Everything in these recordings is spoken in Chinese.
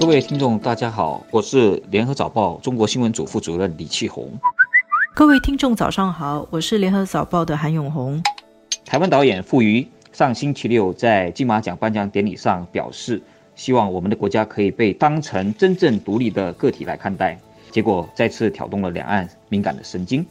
各位听众，大家好，我是联合早报中国新闻组副主任李启红。各位听众，早上好，我是联合早报的韩永红。台湾导演傅瑜上星期六在金马奖颁奖典礼上表示，希望我们的国家可以被当成真正独立的个体来看待，结果再次挑动了两岸敏感的神经。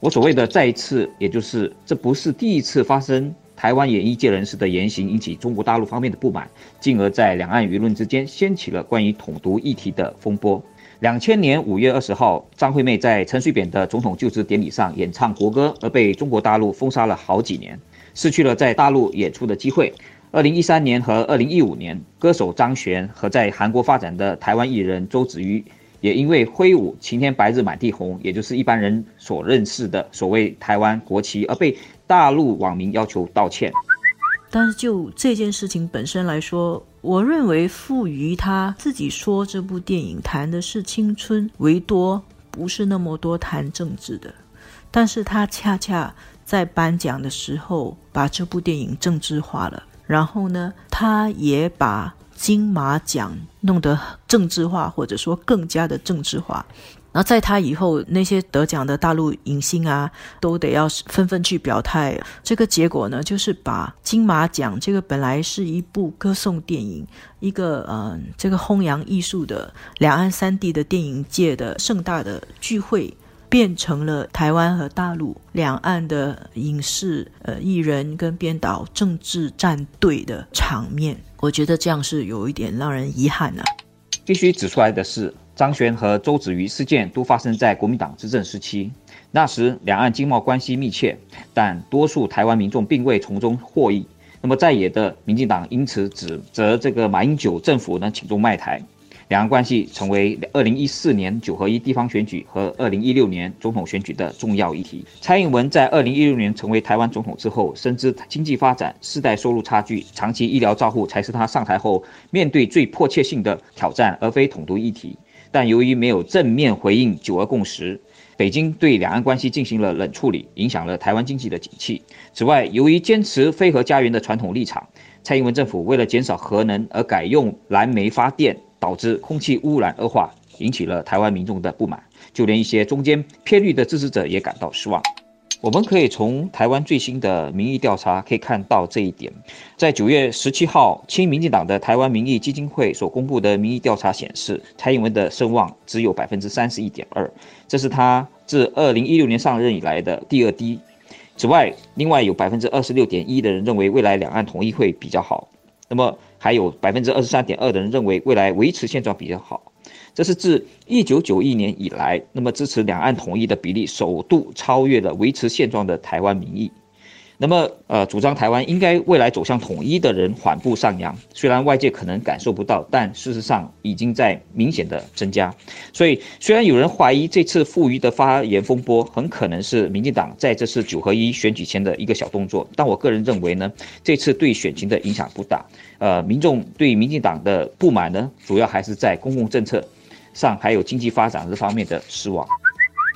我所谓的再一次，也就是这不是第一次发生。台湾演艺界人士的言行引起中国大陆方面的不满，进而，在两岸舆论之间掀起了关于统独议题的风波。两千年五月二十号，张惠妹在陈水扁的总统就职典礼上演唱国歌，而被中国大陆封杀了好几年，失去了在大陆演出的机会。二零一三年和二零一五年，歌手张悬和在韩国发展的台湾艺人周子瑜，也因为挥舞“晴天白日满地红”，也就是一般人所认识的所谓台湾国旗，而被。大陆网民要求道歉，但是就这件事情本身来说，我认为傅余他自己说这部电影谈的是青春为多，不是那么多谈政治的，但是他恰恰在颁奖的时候把这部电影政治化了，然后呢，他也把金马奖弄得政治化，或者说更加的政治化。那在他以后，那些得奖的大陆影星啊，都得要纷纷去表态。这个结果呢，就是把金马奖这个本来是一部歌颂电影、一个嗯这个弘扬艺术的两岸三地的电影界的盛大的聚会，变成了台湾和大陆两岸的影视呃艺人跟编导政治战队的场面。我觉得这样是有一点让人遗憾啊。必须指出来的是。张悬和周子瑜事件都发生在国民党执政时期，那时两岸经贸关系密切，但多数台湾民众并未从中获益。那么在野的民进党因此指责这个马英九政府呢，请中卖台。两岸关系成为二零一四年九合一地方选举和二零一六年总统选举的重要议题。蔡英文在二零一六年成为台湾总统之后，深知经济发展、世代收入差距、长期医疗照护才是他上台后面对最迫切性的挑战，而非统独议题。但由于没有正面回应九二共识，北京对两岸关系进行了冷处理，影响了台湾经济的景气。此外，由于坚持非核家园的传统立场，蔡英文政府为了减少核能而改用燃煤发电。导致空气污染恶化，引起了台湾民众的不满，就连一些中间偏绿的支持者也感到失望。我们可以从台湾最新的民意调查可以看到这一点。在九月十七号，亲民进党的台湾民意基金会所公布的民意调查显示，蔡英文的声望只有百分之三十一点二，这是他自二零一六年上任以来的第二低。此外，另外有百分之二十六点一的人认为未来两岸统一会比较好。那么还有百分之二十三点二的人认为未来维持现状比较好，这是自一九九一年以来，那么支持两岸统一的比例首度超越了维持现状的台湾民意。那么，呃，主张台湾应该未来走向统一的人缓步上扬，虽然外界可能感受不到，但事实上已经在明显的增加。所以，虽然有人怀疑这次富余的发言风波很可能是民进党在这次九合一选举前的一个小动作，但我个人认为呢，这次对选情的影响不大。呃，民众对民进党的不满呢，主要还是在公共政策上，还有经济发展这方面的失望。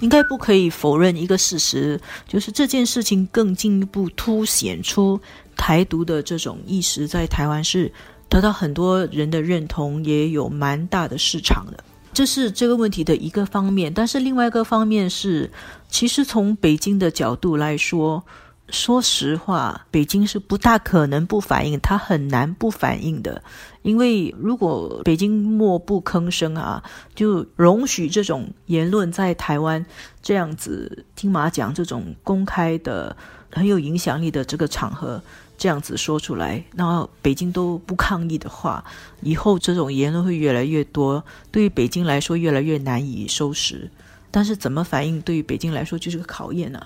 应该不可以否认一个事实，就是这件事情更进一步凸显出台独的这种意识在台湾是得到很多人的认同，也有蛮大的市场的。这是这个问题的一个方面，但是另外一个方面是，其实从北京的角度来说。说实话，北京是不大可能不反应，它很难不反应的。因为如果北京默不吭声啊，就容许这种言论在台湾这样子金马奖这种公开的很有影响力的这个场合这样子说出来，那北京都不抗议的话，以后这种言论会越来越多，对于北京来说越来越难以收拾。但是怎么反应，对于北京来说就是个考验呢？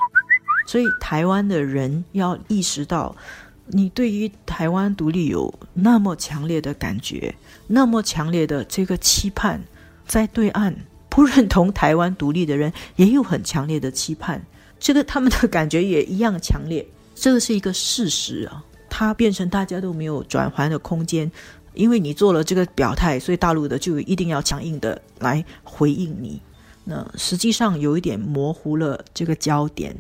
所以，台湾的人要意识到，你对于台湾独立有那么强烈的感觉，那么强烈的这个期盼，在对岸不认同台湾独立的人也有很强烈的期盼，这个他们的感觉也一样强烈。这个是一个事实啊，它变成大家都没有转圜的空间，因为你做了这个表态，所以大陆的就一定要强硬的来回应你。那实际上有一点模糊了这个焦点。